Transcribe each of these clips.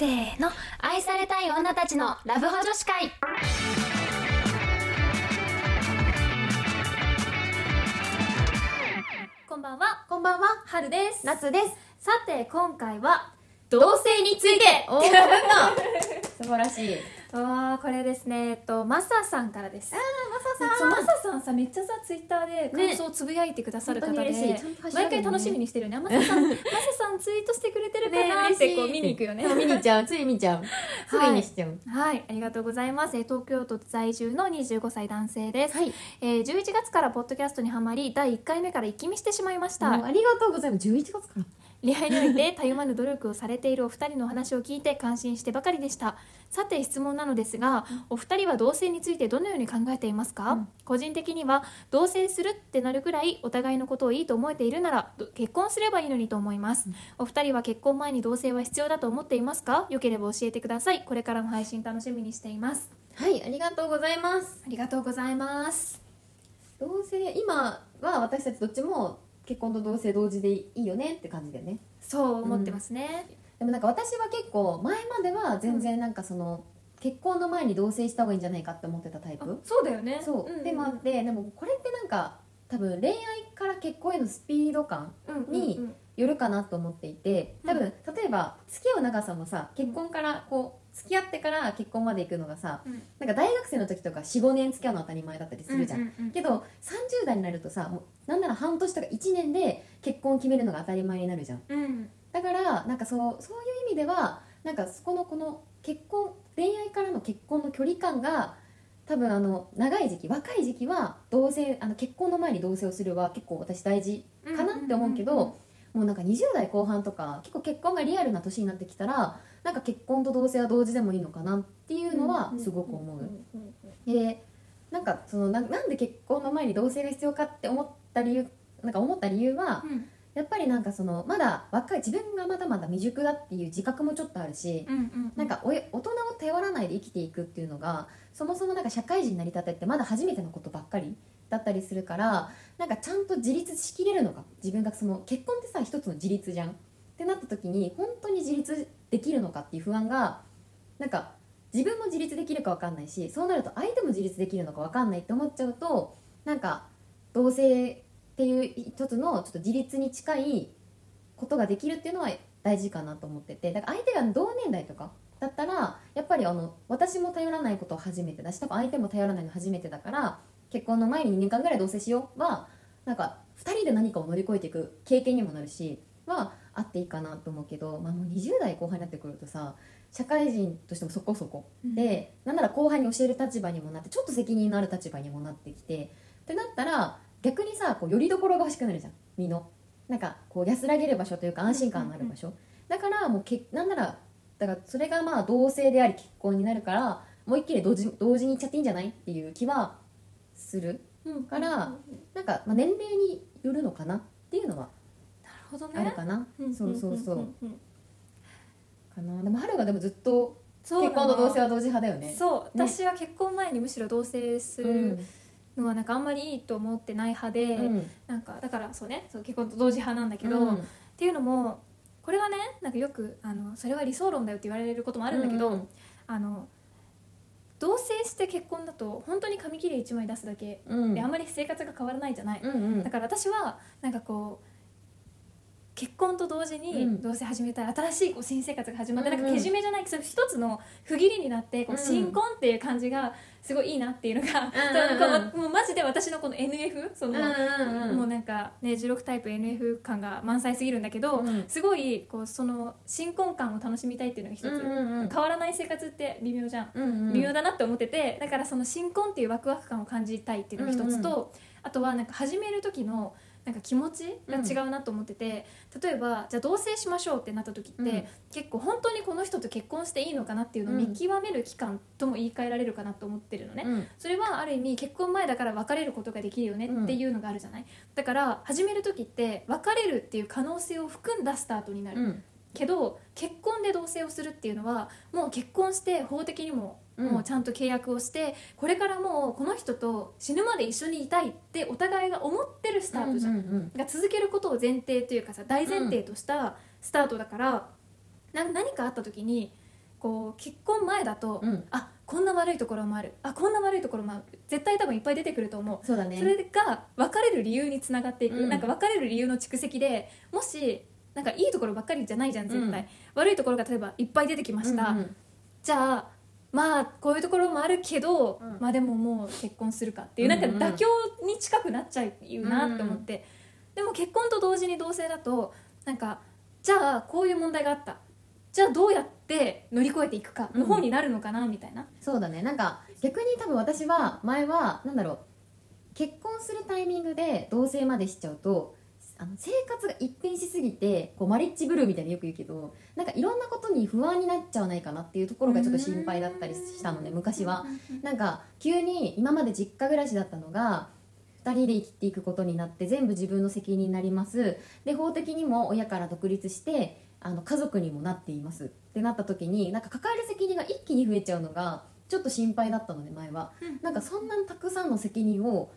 せーの。愛されたい女たちのラブホ女子会。こんばんは、こんばんは、はるです。夏です。さて、今回は、同性について。おー、素晴らしい。あーこれですね、えっと、マサさんからです。マそうマサさんさ、めっちゃさ、ツイッターで感想をつぶやいてくださる方で、本当に嬉しいちゃんとハッシュタグ毎回楽しみにしてるよね。マサさん、マサさんツイートしてくれてるかなっねてこう見に行くよね。見にちゃう、つい見ちゃう。すぐにしちゃう。はい、ありがとうございます。えー東京都在住の25歳男性です。はい。えー11月からポッドキャストにハマり、第1回目から一気見してしまいました。ありがとうございます。11月から。恋愛においてたゆまぬ努力をされているお二人のお話を聞いて感心してばかりでした。さて質問なのですがお二人は同性についてどのように考えていますか、うん。個人的には同棲するってなるくらいお互いのことをいいと思えているならど結婚すればいいのにと思います、お二人は結婚前に同棲は必要だと思っていますか？よければ教えてください。これからも配信楽しみにしています。はい、ありがとうございます。ありがとうございます。同性、今は私たちどっちも結婚と同性同時でいいよねって感じだよね。そう思ってますね、でもなんか私は結構前までは全然なんかその、結婚の前に同棲した方がいいんじゃないかって思ってたタイあプ。そうだよね。そう、でもあってでもこれってなんか多分恋愛から結婚へのスピード感によるかなと思っていて多分、例えば付き合う長さもさ結婚からこう付き合ってから結婚まで行くのがさうん。なんか大学生の時とか45年付き合うの当たり前だったりするじゃん、うんうんうん。けど30代になるとさもうなんなら半年とか1年で結婚を決めるのが当たり前になるじゃん。うん。だからなんかそうそういう意味ではなんかそこのこの結婚恋愛からの結婚の距離感が多分あの長い時期若い時期は同棲あの結婚の前に同棲をするは結構私大事かなって思うけど、もうなんか20代後半とか結構結婚がリアルな年になってきたらなんか結婚と同棲は同時でもいいのかなっていうのはすごく思う。でなんかそのななんで結婚の前に同棲が必要かって思った理由なんか思った理由はうん。やっぱりなんかそのまだ若い自分がまだまだ未熟だっていう自覚もちょっとあるし、なんかお大人を頼らないで生きていくっていうのがそもそもなんか社会人になりたてってまだ初めてのことばっかりだったりするからなんかちゃんと自立しきれるのか。自分がその結婚ってさ一つの自立じゃん。ってなった時に本当に自立できるのかっていう不安がなんか自分も自立できるか分かんないしそうなると相手も自立できるのか分かんないって思っちゃうとなんか同性っていう一つのちょっと自立に近いことができるっていうのは大事かなと思ってて。だから相手が同年代とかだったらやっぱりあの私も頼らないことは初めてだし多分相手も頼らないの初めてだから結婚の前に2年間ぐらい同棲しようはなんか2人で何かを乗り越えていく経験にもなるしはあっていいかなと思うけど、まあ、もう20代後半になってくるとさ社会人としてもそこそこ。で、なんなら後輩に教える立場にもなってちょっと責任のある立場にもなってきてってなったら逆にさこうよりどころが欲しくなるじゃん。身の。なんかこう安らげる場所というか安心感のある場所、だからもうけなんならだからそれがまあ同性であり結婚になるからもう一気に同時同時に行っちゃっていいんじゃない？っていう気はする。うんからなんか、まあ、年齢によるのかなっていうのはなるほどね。あるかな、うんそうそうそう、んんん。かな。でも春がでもずっとそう結婚と同性は同時派だよね。そう。ね。私は結婚前にむしろ同棲すうん。るのはなんかあんまりいいと思ってない派で、うん。なんかだからそうね。そう結婚と同時派なんだけど、うん。っていうのもこれはねなんかよくあのそれは理想論だよって言われることもあるんだけど、うんうん。あのして結婚だと本当に紙切れ1枚出すだけ。うん。であんまり生活が変わらないじゃない、うんうん。だから私はなんかこう結婚と同時にうん。同棲始めたら新しいこう新生活が始まって、なんかけじめじゃないけど一つの区切りになってこううん。新婚っていう感じがすごいいいなっていうのが、もうマジで私のこの NF その、うんもうなんかね16タイプ NF 感が満載すぎるんだけど、うん。すごいこうその新婚感を楽しみたいっていうのが一つ、変わらない生活って微妙じゃん。微妙だなって思っててだからその新婚っていうワクワク感を感じたいっていうのが一つと、うん。あとはなんか始める時のなんか気持ちが違うなと思ってて、例えばじゃあ同棲しましょうってなった時って、うん。結構本当にこの人と結婚していいのかなっていうのを見極める期間とも言い換えられるかなと思ってるのね、うん。それはある意味結婚前だから別れることができるよねっていうのがあるじゃない、だから始める時って別れるっていう可能性を含んだスタートになる、うん。けど結婚で同棲をするっていうのはもう結婚して法的にもうん。もうちゃんと契約をして、これからもうこの人と死ぬまで一緒にいたいってお互いが思ってるスタートじゃん、うんうんが続けることを前提というかさ大前提としたスタートだから、な何かあった時にこう結婚前だと、うん。あこんな悪いところもある。あこんな悪いところもある。絶対多分いっぱい出てくると思う。そうだね。それが別れる理由につながっていく、うん。なんか別れる理由の蓄積でもしなんかいいところばっかりじゃないじゃん絶対、うん。悪いところが例えばいっぱい出てきました、うんうん。じゃあまあこういうところもあるけど、うん。まあでももう結婚するかっていううんうんなん。か妥協に近くなっちゃうなって思って、でも結婚と同時に同棲だとなんかじゃあこういう問題があった。じゃあどうやって乗り越えていくかの方になるのかなみたいな、そうだね。なんか逆に多分私は前はなんだろう結婚するタイミングで同棲までしちゃうとあの生活が一変しすぎてこうマリッジブルーみたいによく言うけどなんかいろんなことに不安になっちゃわないかなっていうところがちょっと心配だったりしたのね昔は。なんか急に今まで実家暮らしだったのが2人で生きていくことになって全部自分の責任になります。で法的にも親から独立してあの家族にもなっています。ってなった時になんか抱える責任が一気に増えちゃうのがちょっと心配だったのね前は、うん。なんかそんなにたくさんの責任を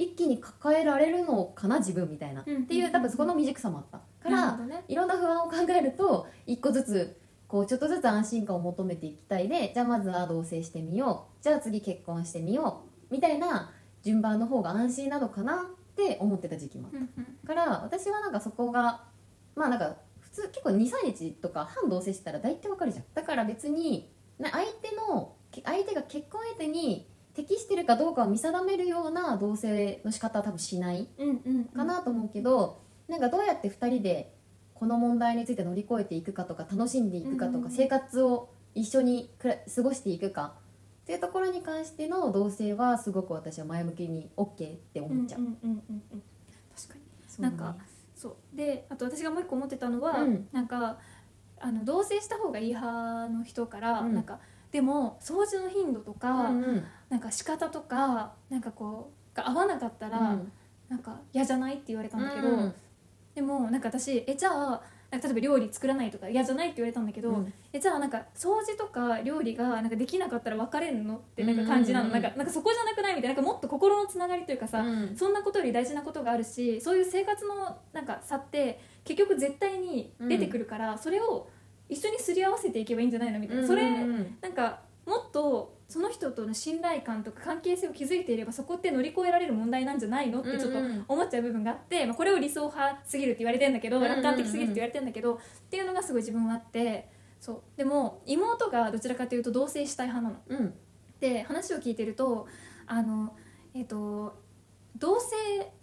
一気に抱えられるのかな自分みたいな、うん。っていう多分そこの未熟さもあった。からね。いろんな不安を考えると一個ずつこうちょっとずつ安心感を求めていきたいでじゃあまずは同棲してみよう。じゃあ次結婚してみよう。みたいな順番の方が安心なのかなって思ってた時期もあっうんうん。たから私はなんかそこがまあなんか普通結構23日とか半同棲してたら大体わかるじゃん。だから別にな相手のけ相手が結婚相手に適してるかどうかを見定めるような同棲の仕方は多分しないかなと思うけど、なんかどうやって2人でこの問題について乗り越えていくかとか楽しんでいくかとか、生活を一緒にくら過ごしていくかっていうところに関しての同棲はすごく私は前向きに OK って思っちゃう。確かに。ね。なんかそう。であと私がもう一個思ってたのは、うん。なんかあの同棲した方がいい派の人から、うん。なんかでも掃除の頻度とか、うんうん。なんか仕方とかなんかこうが合わなかったら、うん。なんか嫌じゃないって言われたんだけど、うんでもなんか私えじゃあ例えば料理作らないとか嫌じゃないって言われたんだけど、うん。えじゃあなんか掃除とか料理がなんかできなかったら別れるの？ってなんか感じなの、うんうんうんなんかなんかそこじゃなくない？みたいななんかもっと心のつながりというかさ、うん。そんなことより大事なことがあるしそういう生活のなんか差って結局絶対に出てくるから、それを一緒にすり合わせていけばいいんじゃないの？みたいな、それなんかもっとその人との信頼感とか関係性を築いていればそこって乗り越えられる問題なんじゃないの？ってちょっと思っちゃう部分があって、まあ、これを理想派すぎるって言われてんだけど楽観的すぎるって言われてんだけどっていうのがすごい自分はあってそう。でも妹がどちらかというと同棲したい派なの。うん。で話を聞いてるとあの、えっと同棲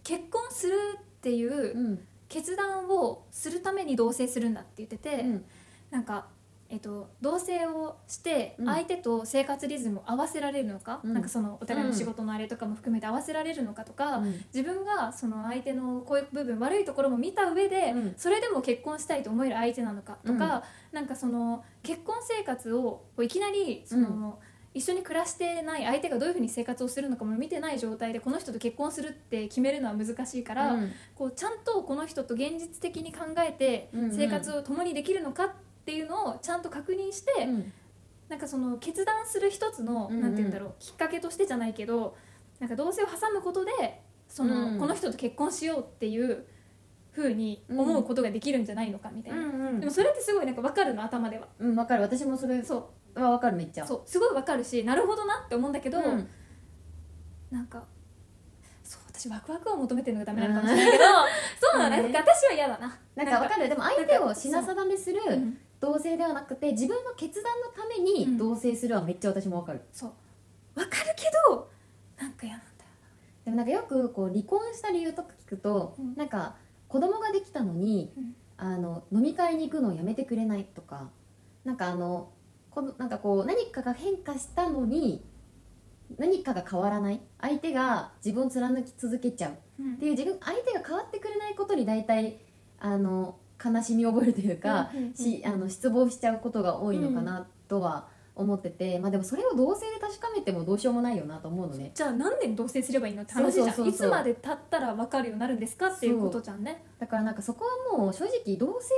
結婚するっていううん。決断をするために同棲するんだって言ってて、うんなんか、えっと、同棲をしてうん。相手と生活リズムを合わせられるのか、うん。なんかそのお互いの仕事のあれとかも含めて合わせられるのかとか、自分がその相手のこういう部分悪いところも見た上で、うん。それでも結婚したいと思える相手なのかとか、なんかその結婚生活をこういきなりその、一緒に暮らしてない相手がどういうふうに生活をするのかも見てない状態でこの人と結婚するって決めるのは難しいから、うん。こうちゃんとこの人と現実的に考えてうんうん。生活を共にできるのかっていうのをちゃんと確認して、うん。なんかその決断する一つの、うんうん。なんて言うんだろうきっかけとしてじゃないけどなんか同棲を挟むことでその、うんこの人と結婚しようっていうふうに思うことができるんじゃないのかみたいな、うんでもそれってすごいなんか分かるの頭では。うんわかる。私もそれそはわかるめっちゃ。うそう。すごい分かるしなるほどなって思うんだけど、うん。なんか私ワクワクを求めてるのがダメなのかもしれないけど、そうなの、うん。なんか私は嫌だな。なんかわかる？でも相手を品定めするうん。同棲ではなくて自分の決断のためうん。に同棲するはめっちゃ私もわかる。そう。分かるけどなんか嫌なんだよでもなんかよくこう離婚した理由とか聞くと、うん。なんか子供ができたのに、うん。あの飲み会に行くのをやめてくれないとかなんかあのこのなんかこう何かが変化したのに何かが変わらない。相手が自分を貫き続けちゃう。うん。っていう自分相手が変わってくれないことに大体あの悲しみを覚えるというか、うんうんうん。しあの失望しちゃうことが多いのかなとは思ってて、まあでもそれを同性で確かめてもどうしようもないよなと思うのねじゃあ何年同棲すればいいのって話じゃん。いつまで経ったら分かるようになるんですかっていうことじゃんね。だからなんかそこはもう正直同性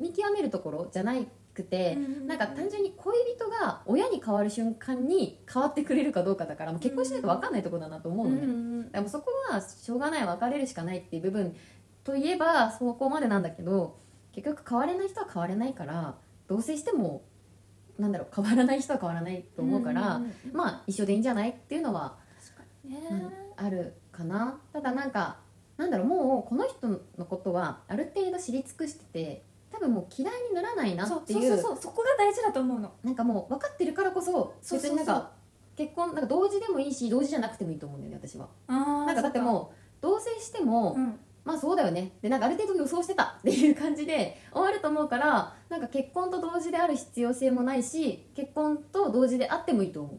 で見極めるところじゃなくて、うんなんか単純に恋人が親に変わる瞬間に変わってくれるかどうかだからもう結婚しないと分かんないところだなと思うのね、んでもそこはしょうがない別れるしかないっていう部分といえばそこまでなんだけど結局変われない人は変われないから同棲してもなんだろう変わらない人は変わらないと思うから、まあ一緒でいいんじゃないっていうのは、ね、うんあるかな。ただなんかなんだろうもうこの人のことはある程度知り尽くしてて多分もう嫌いにならないなっていう。そうそうそうそこが大事だと思うの。なんかもう分かってるからこそ別になんか結婚なんか同時でもいいし同時じゃなくてもいいと思うんだよね私は。なんかだってもう同棲しても、うん。まあそうだよね。でなんかある程度予想してた っていう感じで終わると思うからなんか結婚と同時である必要性もないし結婚と同時であってもいいと思う。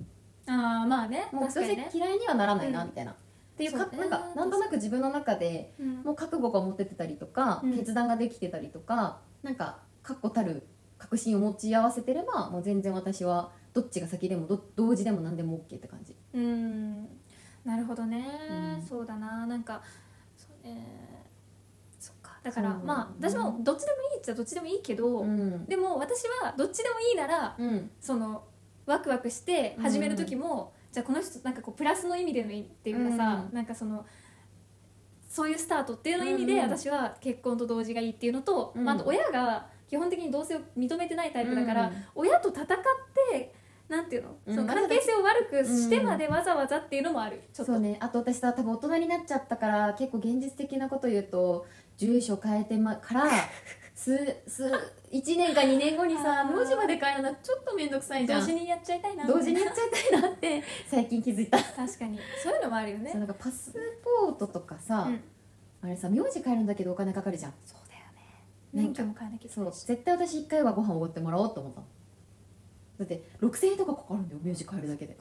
ああまあね。もうどうせ確かにね、嫌いにはならないなうん。みたいな、っていうかなんかなんとなく自分の中でうん。もう覚悟が持っててたりとか、うん。決断ができてたりとかなんか確固たる確信を持ち合わせてればもう全然私はどっちが先でもど同時でも何でも OK って感じ。うん。なるほどね、うん。そうだな。なんかそうね。そっか。だからそうまあ私もどっちでもいいっちゃどっちでもいいけど、うん。でも私はどっちでもいいならうん。そのワクワクして始める時も、じゃあこの人なんかこうプラスの意味でのいいっていうかさ、うん。なんかそのそういうスタートっていうの意味でうんうん。私は結婚と同時がいいっていうのと、うん。まあ、あと親が基本的に同性を認めてないタイプだから、うん親と戦ってなんていうの,、うん。その関係性を悪くしてまでわざわざっていうのもある。ちょっと。そうね。あと私さ多分大人になっちゃったから結構現実的なこと言うと住所変えてまから数数1年か2年後にさあー名字まで変えるのちょっと面倒くさいじゃん。同時にやっちゃいたいな。同時にやっちゃいたいなって最近気づいた。確かに。そういうのもあるよね。なんかパスポートとかさ、うん。あれさ名字変えるんだけどお金かかるじゃん。そうだよね。免許も変えなきゃいけそうないし。絶対私1回はご飯おごってもらおうと思ったの。だって6000円とかかかるんだよ名字変えるだけで。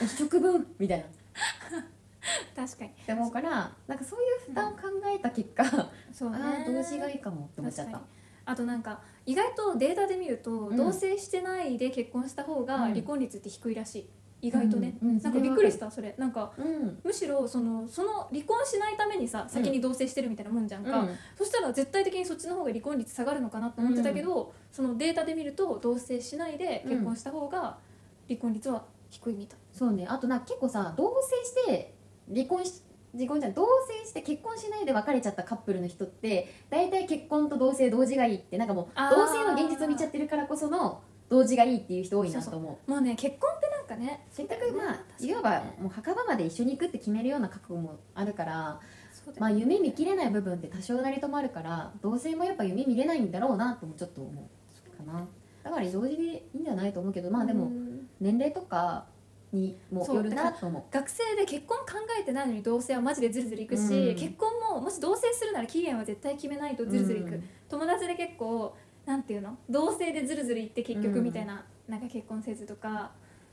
一食分みたいな。っ 確かに。て思うからなんかそういう負担を考えた結果、そうね。ああ同時がいいかもって思っちゃった。あとなんか意外とデータで見ると、うん。同棲してないで結婚した方がうん。離婚率って低いらしい。意外とね、うんうんなんかびっくりしたそれ。なんかうん。むしろそのその離婚しないためにさ先に同棲してるみたいなもんじゃんか、そしたら絶対的にそっちの方が離婚率下がるのかなと思ってたけど、そのデータで見ると同棲しないで結婚した方が離婚率は低いみたい、そうね。あとなんか結構さ同棲して離婚し離婚じゃん同棲して結婚しないで別れちゃったカップルの人って大体結婚と同棲同時がいいってなんかもう同棲の現実を見ちゃってるからこその同時がいいっていう人多いなと思う。もうね結婚ってなんかねせっかくまあいわばもう墓場まで一緒に行くって決めるような覚悟もあるからそうだよまあ夢見きれない部分って多少なりともあるから同棲もやっぱ夢見れないんだろうなともちょっと思うかな。だから同時でいいんじゃないと思うけどまあでもうん。年齢とかにもよるなと思う。学生で結婚考えてないのに同棲はマジでズルズルいくし、うん。結婚ももし同棲するなら期限は絶対決めないとズルズルいく、うん。友達で結構なんていうの？同棲でズルズルいって結局うんみたいな,、なんか結婚せずとか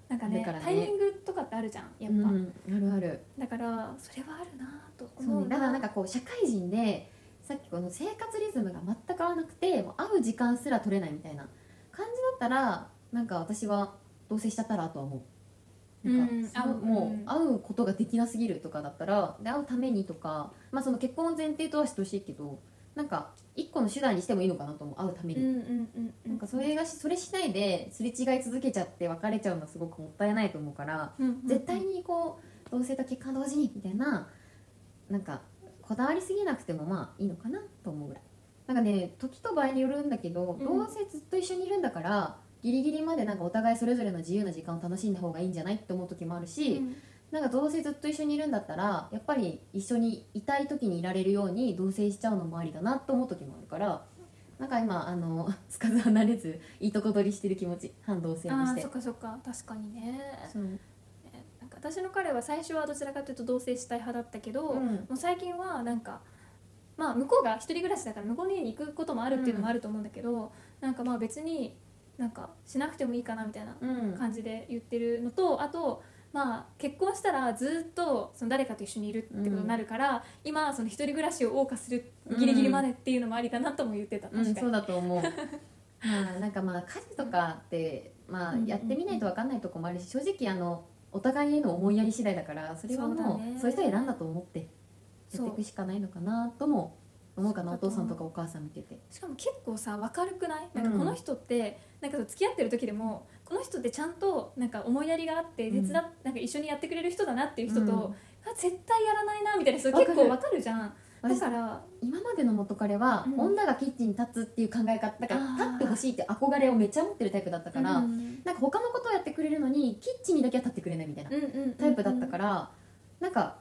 なんかねね。タイミングとかってあるじゃんやっぱ、うん、あるある。だからそれはあるなとそうね、思うだからなんかこう社会人でさっきこの生活リズムが全く合わなくてもう会う時間すら取れないみたいな感じだったらなんか私は同棲しちゃったらとは思うなんかうん。もうん。う会うことができなすぎるとかだったらで会うためにとか、まあ、その結婚を前提とはしてほしいけどなんか一個の手段にしてもいいのかなと思う会うために、うんうんうんうなんかそれがしそれしないですれ違い続けちゃって別れちゃうのはすごくもったいないと思うからうんうん絶対にこう同性と結婚同時にみたいななんかこだわりすぎなくてもまあいいのかなと思うぐらい。なんかね時と場合によるんだけど、うん。どうせずっと一緒にいるんだからギリギリまでなんかお互いそれぞれの自由な時間を楽しんだ方がいいんじゃないって思う時もあるし、うん。なんかどうせずっと一緒にいるんだったらやっぱり一緒にいたい時にいられるように同棲しちゃうのもありだなと思う時もあるからなんか今あの つかず離れずいいとこ取りしてる気持ち反同棲あにして。ーそっかそっか確かにね。そう。ねなんか私の彼は最初はどちらかというと同棲したい派だったけど、うん。もう最近はなんかまあ向こうが一人暮らしだから向こうの家に行くこともあるっていうのもあると思うんだけど、なんかまあ別になんかしなくてもいいかなみたいなうん。感じで言ってるのとあとまあ結婚したらずっとその誰かと一緒にいるってことになるから、今その一人暮らしを謳歌するギリギリまでっていうのもありだなとも言ってた、うん、確かに、そうだと思う。まあなんかまあ家事とかってまあうんやってみないと分かんないとこもあるし正直あのお互いへの思いやり次第だからそれはもうそういう人選んだと思ってやっていくしかないのかなとも思うかなお父さんとかお母さん見てて。しかも結構さ明るくない？なんかうんこの人って、なんか付き合ってる時でもこの人ってちゃんとなんか思いやりがあって手伝っ、なんか一緒にやってくれる人だなっていう人と、うん。あ絶対やらないなみたいな人結構わかるじゃん。私から今までの元彼は、うん。女がキッチンに立つっていう考え方だから立ってほしいって憧れをめっちゃ持ってるタイプだったから、うんなんか他のことをやってくれるのにキッチンにだけは立ってくれないみたいなタイプだったから、なんか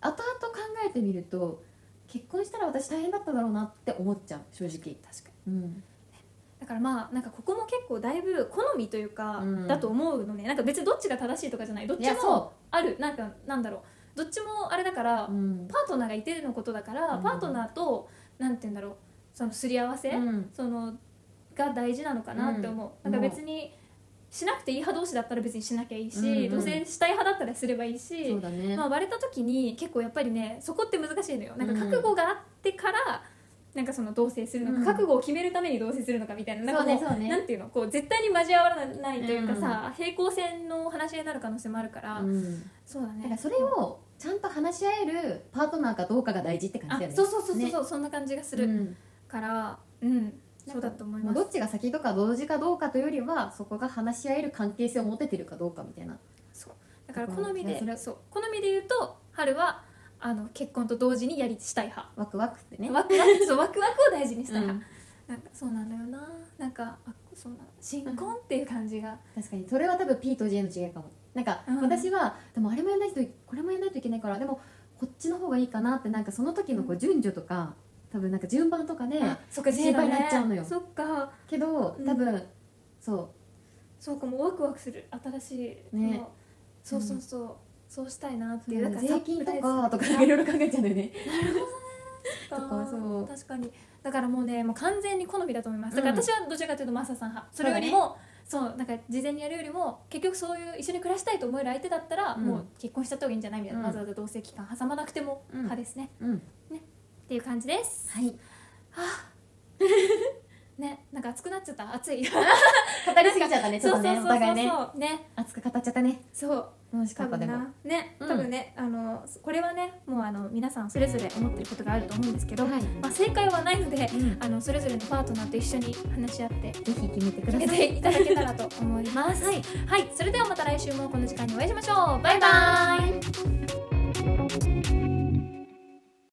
後々考えてみると結婚したら私大変だっただろうなって思っちゃう正直。確かに。うん。だからまあなんかここも結構だいぶ好みというか、うん。だと思うのね。なんか別にどっちが正しいとかじゃない。どっちもある。なんかなんだろう。どっちもあれだから、うん。パートナーがいてのことだから、うん。パートナーとなんて言うんだろう。そのすり合わせ、うん。そのが大事なのかなって思う、うん。なんか別にしなくていい派同士だったら別にしなきゃいいし、うんうん。同棲したい派だったらすればいいしね、まあ、割れた時に結構やっぱりねそこって難しいのよ。なんかうん。覚悟があってから、なんかその同棲するのか、うん。覚悟を決めるために同棲するのかみたいななんかもそうねなんていうのこう絶対に交わらないというかさ、平行線の話し合いになる可能性もあるから、うん。そうだね。だからそれをちゃんと話し合えるパートナーかどうかが大事って感じあだよね。そうそうそうそう、ね。そんな感じがするうん。からうんそうだと思います。どっちが先とか同時かどうかというよりはそこが話し合える関係性を持ててるかどうかみたいな。そう。だから好みでそれそう。好みで言うと春はあの結婚と同時にやりしたい派。ワクワクってね。ワクワクそうワクワクを大事にしたい派、うん。なんかそうなんだよな。なんかあそうな新婚っていう感じが、確かに。それは多分 P と J の違いかも。なんかうん。私はでもあれもやらないとこれもやらないといけないからでもこっちの方がいいかなってなんかその時のこう順序とか多分なんか順番とかであそっか心配になっちゃうのよ。そっか。けどうん。多分そそうかもうワクワクする新しいね。のそうそうそう、そうしたいなってういうだから税金とかとかいろいろ考えちゃうんだよね。と とかそう。確かに。だからもうねもう完全に好みだと思います。だからうん私はどちらかというとマサさん派それよりもそう,、なんか事前にやるよりも結局そういう一緒に暮らしたいと思える相手だったら、うん。もう結婚しちゃった方がいいんじゃないみたいな、うん。わざわざ同棲期間挟まなくてもうん。派ですね、うんっていう感じです。はい。ねなんか熱くなっちゃった。熱い。語りすぎちゃったねちょっとねお互いね。ね。熱く語っちゃったね。そう。楽しかったでも。な。ねうん。多分ね、あのこれはねもうあの皆さんそれぞれ思ってることがあると思うんですけど、はい。まあ、正解はないので、うん。あのそれぞれのパートナーと一緒に話し合ってぜひ決めてください。ていただけたらと思います。はい、はい、それではまた来週もこの時間にお会いしましょう。バイバイ。